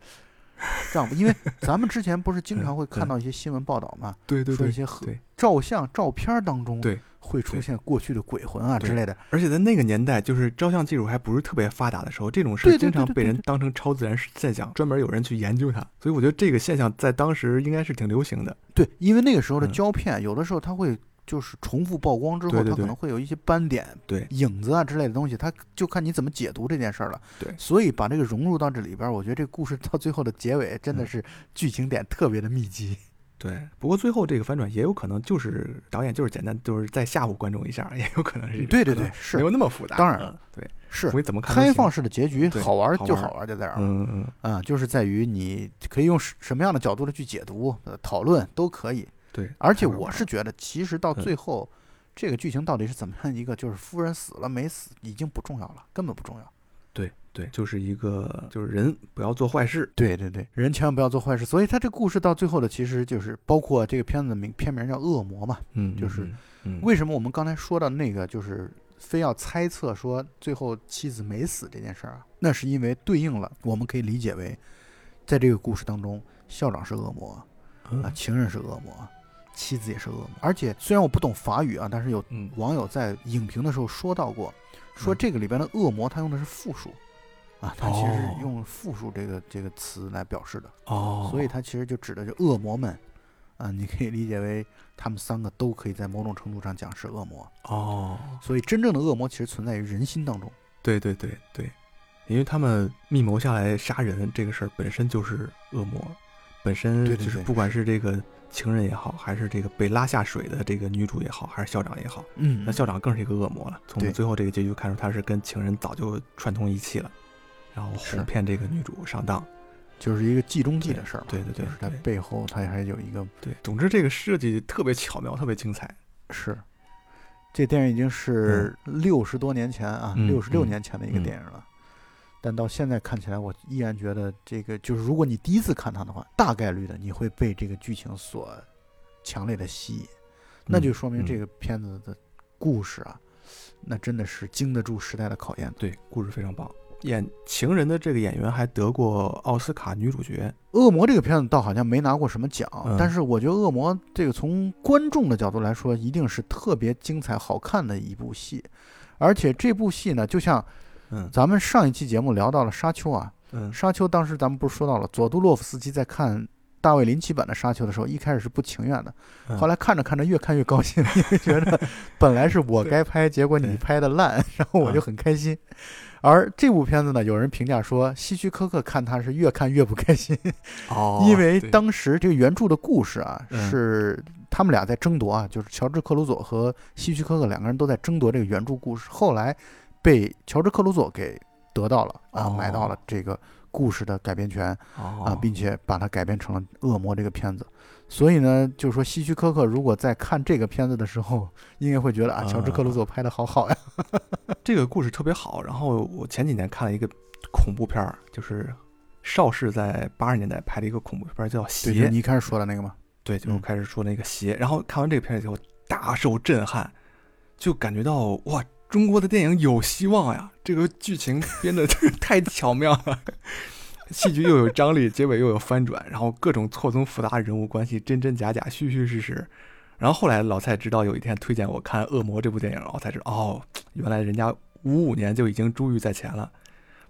丈夫，因为咱们之前不是经常会看到一些新闻报道嘛，对对对说一些照相照片当中对会出现过去的鬼魂啊之类的，而且在那个年代，就是照相技术还不是特别发达的时候，这种事经常被人当成超自然现象，专门有人去研究它。所以我觉得这个现象在当时应该是挺流行的。对，因为那个时候的嗯胶片有的时候它会就是重复曝光之后，对对对它可能会有一些斑点、对影子啊之类的东西，它就看你怎么解读这件事儿了。对所以把这个融入到这里边儿，我觉得这个故事到最后的结尾真的嗯是剧情点特别的密集。对，不过最后这个反转也有可能就是导演就是简单就是再吓唬观众一下，也有可能是对对对是没有那么复杂。当然了对，是所以怎么看开放式的结局，好玩儿就好玩儿就在这儿嗯嗯啊，就是在于你可以用什什么样的角度的去解读、呃讨论都可以。对，而且我是觉得，其实到嗯最后，这个剧情到底是怎么样一个，就是夫人死了没死已经不重要了，根本不重要。对对，就是一个就是人不要做坏事。对对对，人千万不要做坏事。所以他这故事到最后的，其实就是包括这个片子的名片名叫《恶魔》嘛。嗯，就是为什么我们刚才说到那个，就是非要猜测说最后妻子没死这件事儿啊？那是因为对应了，我们可以理解为，在这个故事当中，校长是恶魔啊，嗯情人是恶魔，妻子也是恶魔。而且虽然我不懂法语啊，但是有嗯。网友在影评的时候说到过，说嗯。这个里边的恶魔他用的是复数。啊，他其实用复数这个这个词来表示的，哦，所以他其实就指的是恶魔们，啊，你可以理解为他们三个都可以在某种程度上讲是恶魔，哦，所以真正的恶魔其实存在于人心当中。对对对。对，因为他们密谋下来杀人这个事儿本身就是恶魔，本身就是不管是这个情人也好，还是这个被拉下水的这个女主也好，还是校长也好，嗯那校长更是一个恶魔了。从最后这个结局看出，他是跟情人早就串通一气了，然后哄骗这个女主上当。就是一个计中计的事儿嘛，对对对就是它对背后它还有一个对，总之这个设计特别巧妙，特别精彩。是，这电影已经是六十多年前啊，嗯六十六嗯年前的一个嗯电影了。但到现在看起来，我依然觉得这个就是，如果你第一次看它的话，大概率的你会被这个剧情所强烈的吸引，那就说明这嗯个片子的故事啊，那真的是经得住时代的考验的。对，故事非常棒。演情人的这个演员还得过奥斯卡女主角。恶魔这个片子倒好像没拿过什么奖，嗯但是我觉得恶魔这个从观众的角度来说，一定是特别精彩好看的一部戏。而且这部戏呢，就像嗯。咱们上一期节目聊到了《沙丘》啊，嗯《沙丘》当时咱们不是说到了佐杜洛夫斯基在看大卫林奇版的《沙丘》的时候，一开始是不情愿的，嗯。后来看着看着越看越高兴，因为觉得本来是我该拍，结果你拍的烂，然后我就嗯很开心。而这部片子呢，有人评价说，希区柯克看他是越看越不开心，哦，因为当时这个原著的故事啊，嗯。是他们俩在争夺啊，就是乔治克鲁佐和希区柯克两个人都在争夺这个原著故事，后来被乔治克鲁佐给得到了啊，买到了哦这个故事的改编权啊，啊并且把它改编成了《恶魔》这个片子。所以呢，就是说希区柯克如果在看这个片子的时候，应该会觉得啊，乔治克鲁佐拍的好好呀。这个故事特别好。然后我前几年看了一个恐怖片儿，就是邵氏在八十年代拍的一个恐怖片儿，叫《邪是》。你一开始说的那个吗。对，就开始说那个邪。然后看完这个片子以后，大受震撼，就感觉到哇，中国的电影有希望呀！这个剧情编的太巧妙了，戏剧又有张力，结尾又有翻转，然后各种错综复杂的人物关系，真真假假，虚虚实实。然后后来老蔡直到有一天推荐我看《恶魔》这部电影，我才知道哦，原来人家五五年就已经珠玉在前了。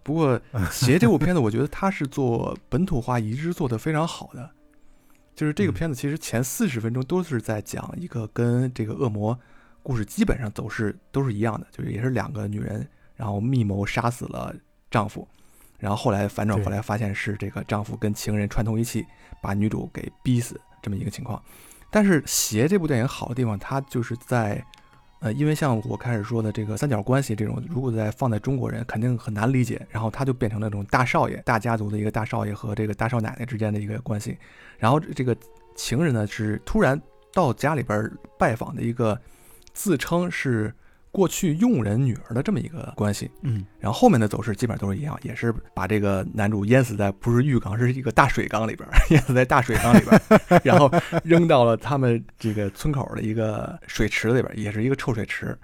不过《邪》这部片子，我觉得它是做本土化移植做得非常好的。就是这个嗯片子其实前四十分钟都是在讲一个跟这个恶魔故事基本上走势都是一样的，就是也是两个女人，然后密谋杀死了丈夫，然后后来反转对过来发现是这个丈夫跟情人串通一气，把女主给逼死这么一个情况。但是《邪》这部电影好的地方，它就是在，呃，因为像我开始说的这个三角关系这种，如果在放在中国人肯定很难理解，然后它就变成了那种大少爷、大家族的一个大少爷和这个大少奶奶之间的一个关系，然后这个情人呢是突然到家里边拜访的一个自称是过去佣人女儿的这么一个关系。嗯，然后后面的走势基本上都是一样，也是把这个男主淹死在不是浴缸，是一个大水缸里边，淹死在大水缸里边，然后扔到了他们这个村口的一个水池里边，也是一个臭水池。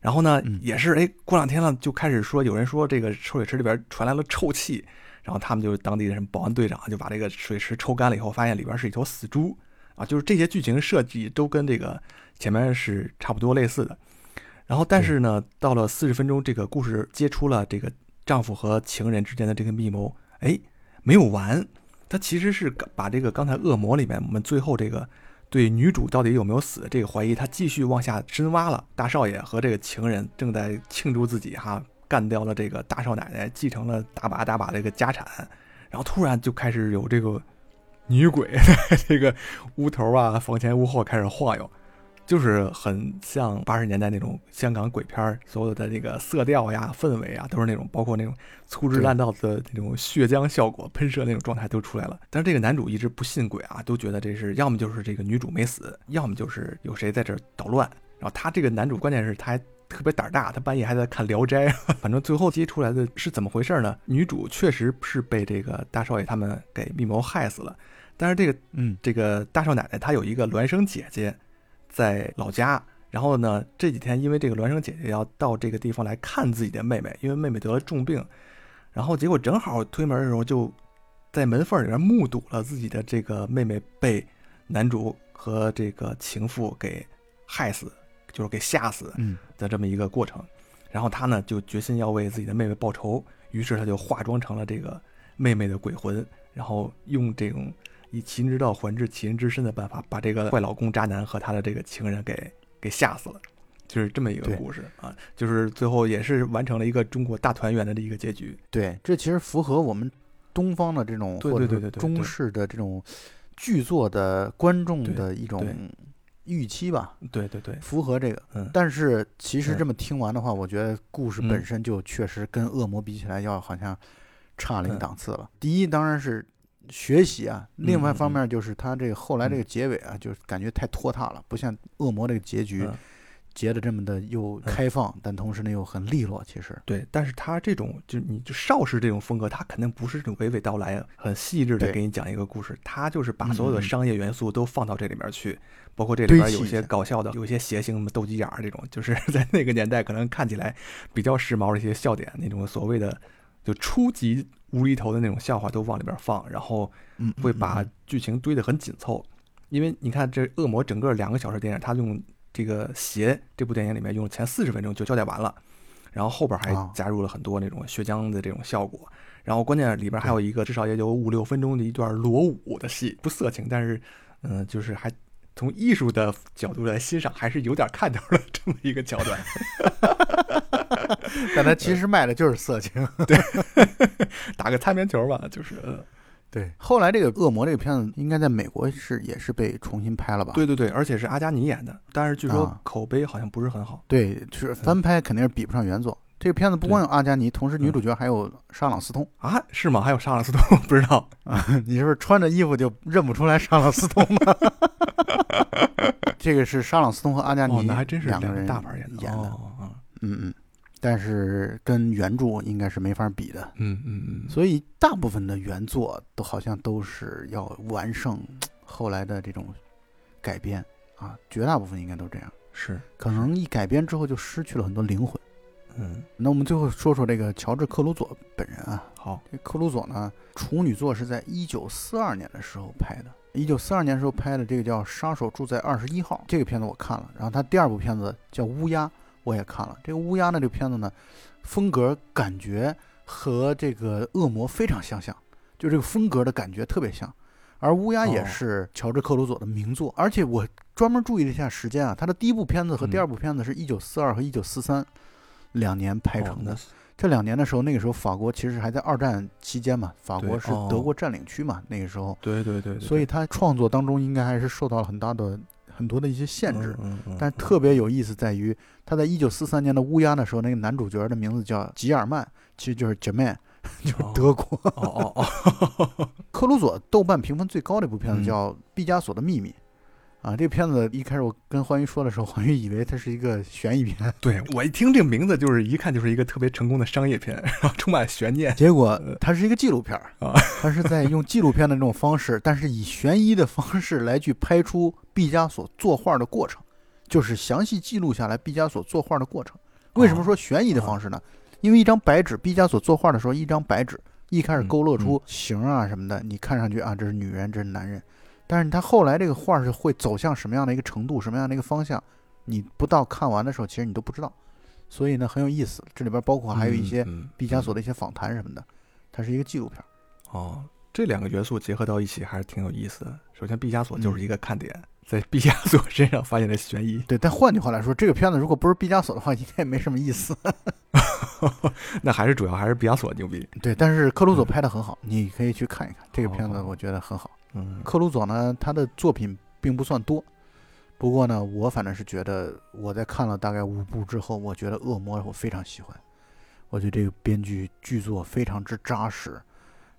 然后呢，也是哎，过两天了就开始说，有人说这个臭水池里边传来了臭气，然后他们就当地的什么保安队长就把这个水池抽干了以后，发现里边是一头死猪啊，就是这些剧情设计都跟这个前面是差不多类似的。然后，但是呢，到了四十分钟，这个故事接出了这个丈夫和情人之间的这个密谋，哎，没有完。他其实是把这个刚才恶魔里面我们最后这个对女主到底有没有死这个怀疑，他继续往下深挖了。大少爷和这个情人正在庆祝自己哈干掉了这个大少奶奶，继承了大把大把这个家产，然后突然就开始有这个女鬼 在这个屋头啊、房前屋后开始晃悠。就是很像八十年代那种香港鬼片所有的那个色调呀、氛围啊，都是那种，包括那种粗制滥造的那种血浆效果、喷射那种状态都出来了。但是这个男主一直不信鬼啊，都觉得这是要么就是这个女主没死，要么就是有谁在这捣乱。然后他这个男主关键是他还特别胆大，他半夜还在看《聊斋》。反正最后接出来的是怎么回事呢？女主确实是被这个大少爷他们给密谋害死了，但是这个嗯，这个大少奶奶她有一个孪生姐姐。在老家，然后呢，这几天因为这个孪生姐姐要到这个地方来看自己的妹妹，因为妹妹得了重病，然后结果正好推门的时候，就在门缝里面目睹了自己的这个妹妹被男主和这个情妇给害死，就是给吓死的这么一个过程。然后他呢就决心要为自己的妹妹报仇，于是他就化妆成了这个妹妹的鬼魂，然后用这种。以其人之道还治其人之身的办法，把这个坏老公渣男和他的这个情人给给吓死了，就是这么一个故事啊，就是最后也是完成了一个中国大团圆的一个结局。对，这其实符合我们东方的这种对对对中式的这种剧作的观众的一种预期吧。对对对，符合这个。嗯。但是其实这么听完的话，我觉得故事本身就确实跟恶魔比起来要好像差了一个档次了。第一，当然是。学习啊，另外一方面就是他这个后来这个结尾啊，就是感觉太拖沓了，不像恶魔这个结局结的这么的又开放，但同时呢又很利落。其实对，但是他这种就你就邵氏这种风格，他肯定不是这种娓娓道来、很细致的给你讲一个故事，他就是把所有的商业元素都放到这里面去，包括这里边有些搞笑的、有些谐星、斗鸡眼儿这种，就是 在那个年代可能看起来比较时髦的一些笑点，那种所谓的就初级。无厘头的那种笑话都往里边放，然后会把剧情堆得很紧凑。因为你看这《恶魔》整个两个小时电影，他用这个《鞋》这部电影里面用前四十分钟就交代完了，然后后边还加入了很多那种血浆的这种效果。然后关键里边还有一个至少也有五六分钟的一段裸舞的戏，不色情，但是嗯，就是还从艺术的角度来欣赏，还是有点看头的这么一个桥段。但他其实卖的就是色情，对，打个擦边球吧，就是，对。后来这个恶魔这个片子应该在美国是也是被重新拍了吧？对对对，而且是阿加尼演的，但是据说口碑好像不是很好。对，是翻拍肯定是比不上原作。这个片子不光有阿加尼，同时女主角还有沙朗斯通啊？是吗？还有沙朗斯通？不知道啊？你是不是穿着衣服就认不出来沙朗斯通了？这个是沙朗斯通和阿加尼，那还真是两个人大牌演的。嗯嗯。但是跟原著应该是没法比的，嗯嗯嗯，所以大部分的原作都好像都是要完胜后来的这种改编啊，绝大部分应该都这样，是可能一改编之后就失去了很多灵魂，嗯，那我们最后说说这个乔治克鲁佐本人啊，好，这克鲁佐呢，处女作是在一九四二年的时候拍的，一九四二年时候拍的这个叫《杀手住在二十一号》这个片子我看了，然后他第二部片子叫《乌鸦》。我也看了这个乌鸦呢，这个片子呢，风格感觉和这个恶魔非常相像，就这个风格的感觉特别像。而乌鸦也是乔治克鲁佐的名作，而且我专门注意了一下时间啊，他的第一部片子和第二部片子是一九四二和一九四三两年拍成的。这两年的时候，那个时候法国其实还在二战期间嘛，法国是德国占领区嘛，那个时候。对对对。所以他创作当中应该还是受到了很大的。很多的一些限制，但特别有意思在于，他在一九四三年的《乌鸦》的时候，那个男主角的名字叫吉尔曼，其实就是 German，就是德国。哦哦哦。克鲁佐豆瓣评分最高的一部片子叫《毕加索的秘密》，啊，这个片子一开始我跟欢愉说的时候，欢愉以为它是一个悬疑片，对我一听这个名字，就是一看就是一个特别成功的商业片，然后充满悬念。结果它是一个纪录片儿啊，它是在用纪录片的这种方式，但是以悬疑的方式来去拍出毕加索作画的过程，就是详细记录下来毕加索作画的过程。为什么说悬疑的方式呢？因为一张白纸，毕加索作画的时候，一张白纸一开始勾勒出形啊什么的，你看上去啊，这是女人，这是男人。但是他后来这个画是会走向什么样的一个程度，什么样的一个方向，你不到看完的时候，其实你都不知道。所以呢，很有意思。这里边包括还有一些毕加索的一些访谈什么的，它是一个纪录片。哦，这两个元素结合到一起还是挺有意思的。首先，毕加索就是一个看点，在毕加索身上发现的悬疑。对，但换句话来说，这个片子如果不是毕加索的话，应该也没什么意思。那还是主要还是毕加索牛逼。对，但是克鲁索拍的很好，你可以去看一看这个片子，我觉得很好。嗯，克鲁佐呢，他的作品并不算多，不过呢，我反正是觉得我在看了大概五部之后，我觉得《恶魔》我非常喜欢，我觉得这个编剧剧作非常之扎实，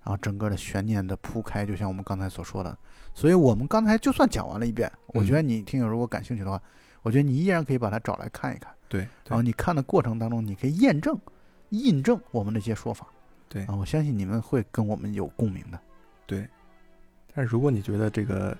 然后整个的悬念的铺开，就像我们刚才所说的，所以我们刚才就算讲完了一遍，我觉得你听友如果感兴趣的话，我觉得你依然可以把它找来看一看，对，然后你看的过程当中，你可以验证、印证我们那些说法，对。啊，我相信你们会跟我们有共鸣的，对。但是如果你觉得这个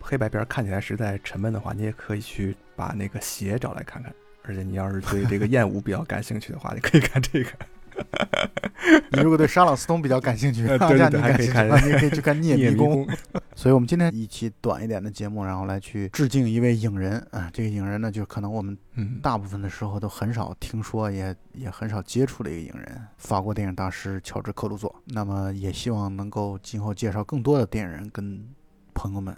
黑白片看起来实在沉闷的话，你也可以去把那个鞋找来看看。而且你要是对这个 燕舞比较感兴趣的话，你可以看这个。你如果对沙朗斯通比较感兴趣，对对对，还可以看，你可以去看 《聂迷宫》。所以，我们今天一期短一点的节目，然后来去致敬一位影人啊。这个影人呢，就可能我们大部分的时候都很少听说，也也很少接触的一个影人——法国电影大师乔治·克鲁佐。那么，也希望能够今后介绍更多的电影人跟朋友们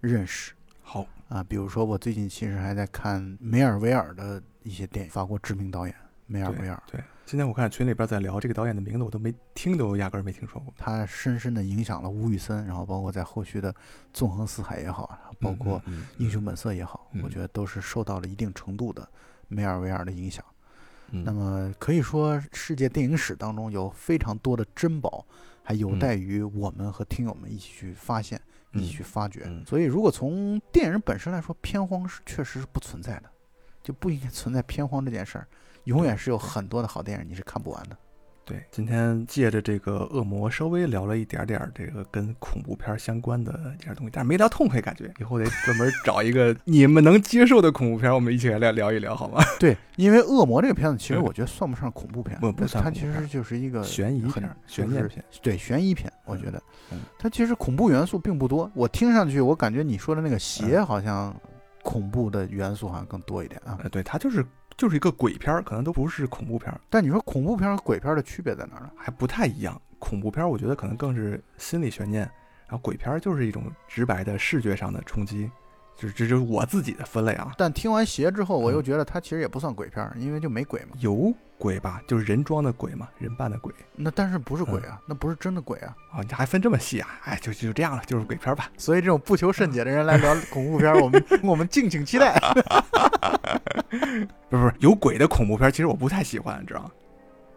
认识。好啊，比如说我最近其实还在看梅尔维尔的一些电影，法国知名导演梅尔维尔。对。今天我看群里边在聊这个导演的名字，我都没听，都压根儿没听说过。他深深的影响了吴宇森，然后包括在后续的《纵横四海》也好，包括《英雄本色》也好，我觉得都是受到了一定程度的梅尔维尔的影响。那么可以说，世界电影史当中有非常多的珍宝，还有待于我们和听友们一起去发现、一起去发掘。所以，如果从电影本身来说，片荒是确实是不存在的，就不应该存在片荒这件事儿。永远是有很多的好电影，你是看不完的。对，今天借着这个恶魔，稍微聊了一点点这个跟恐怖片相关的一点东西，但是没聊痛快，感觉 以后得专门找一个你们能接受的恐怖片，我们一起来聊聊一聊，好吗？对，因为恶魔这个片子，其实我觉得算不上恐怖片，不不算，它其实就是一个悬疑片、悬疑片。对，悬疑片，我觉得，它其实恐怖元素并不多。我听上去，我感觉你说的那个邪好像恐怖的元素好像更多一点啊。对，它就是。就是一个鬼片儿，可能都不是恐怖片儿。但你说恐怖片和鬼片的区别在哪儿呢？还不太一样。恐怖片儿我觉得可能更是心理悬念，然后鬼片儿就是一种直白的视觉上的冲击，就是这就是我自己的分类啊。但听完邪之后，我又觉得它其实也不算鬼片儿，因为就没鬼嘛。有鬼吧？就是人装的鬼嘛，人扮的鬼。那但是不是鬼啊？那不是真的鬼啊？啊，你还分这么细啊？哎，就就这样了，就是鬼片吧。所以这种不求甚解的人来聊 恐怖片，我们我们敬请期待。不是不是，有鬼的恐怖片，其实我不太喜欢，知道吗？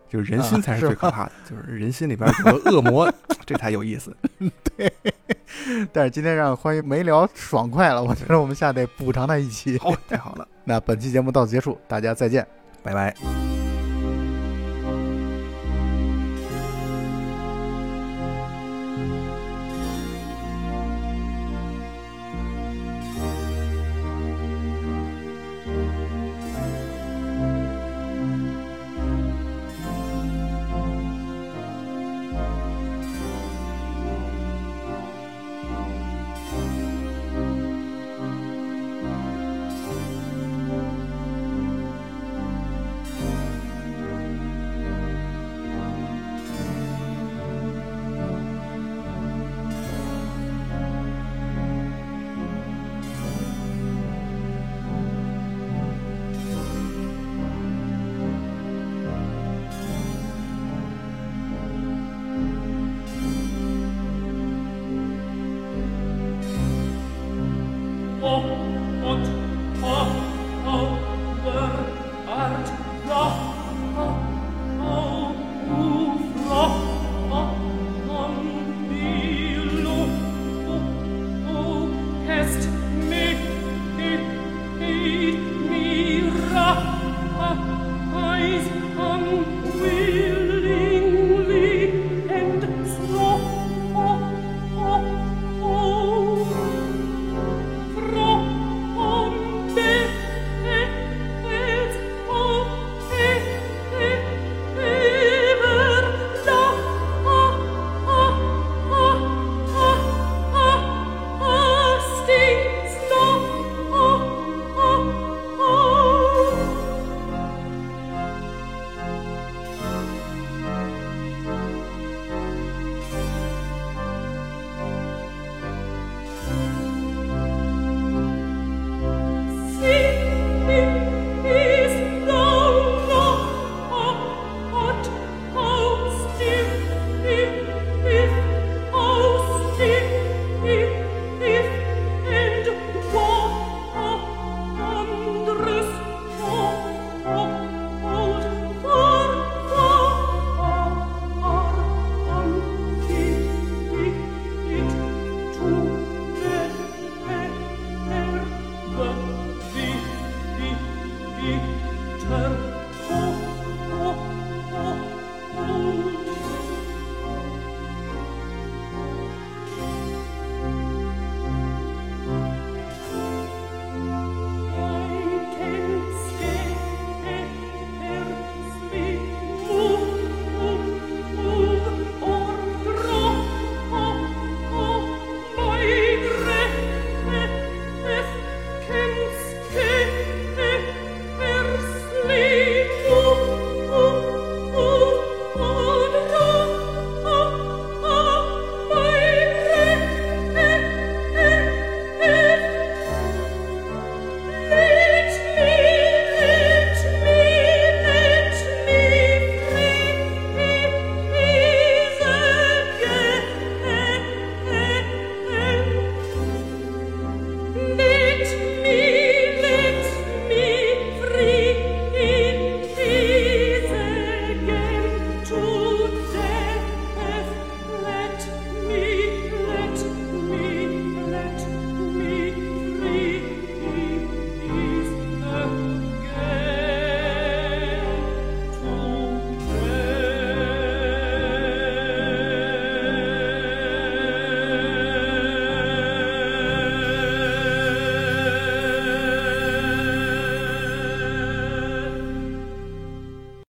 就是人心才是最可怕的，就是人心里边有个恶魔，这才有意思。对，但是今天让欢迎没聊爽快了，我觉得我们下得补偿他一期。好，太好了。那本期节目到此结束，大家再见，拜拜。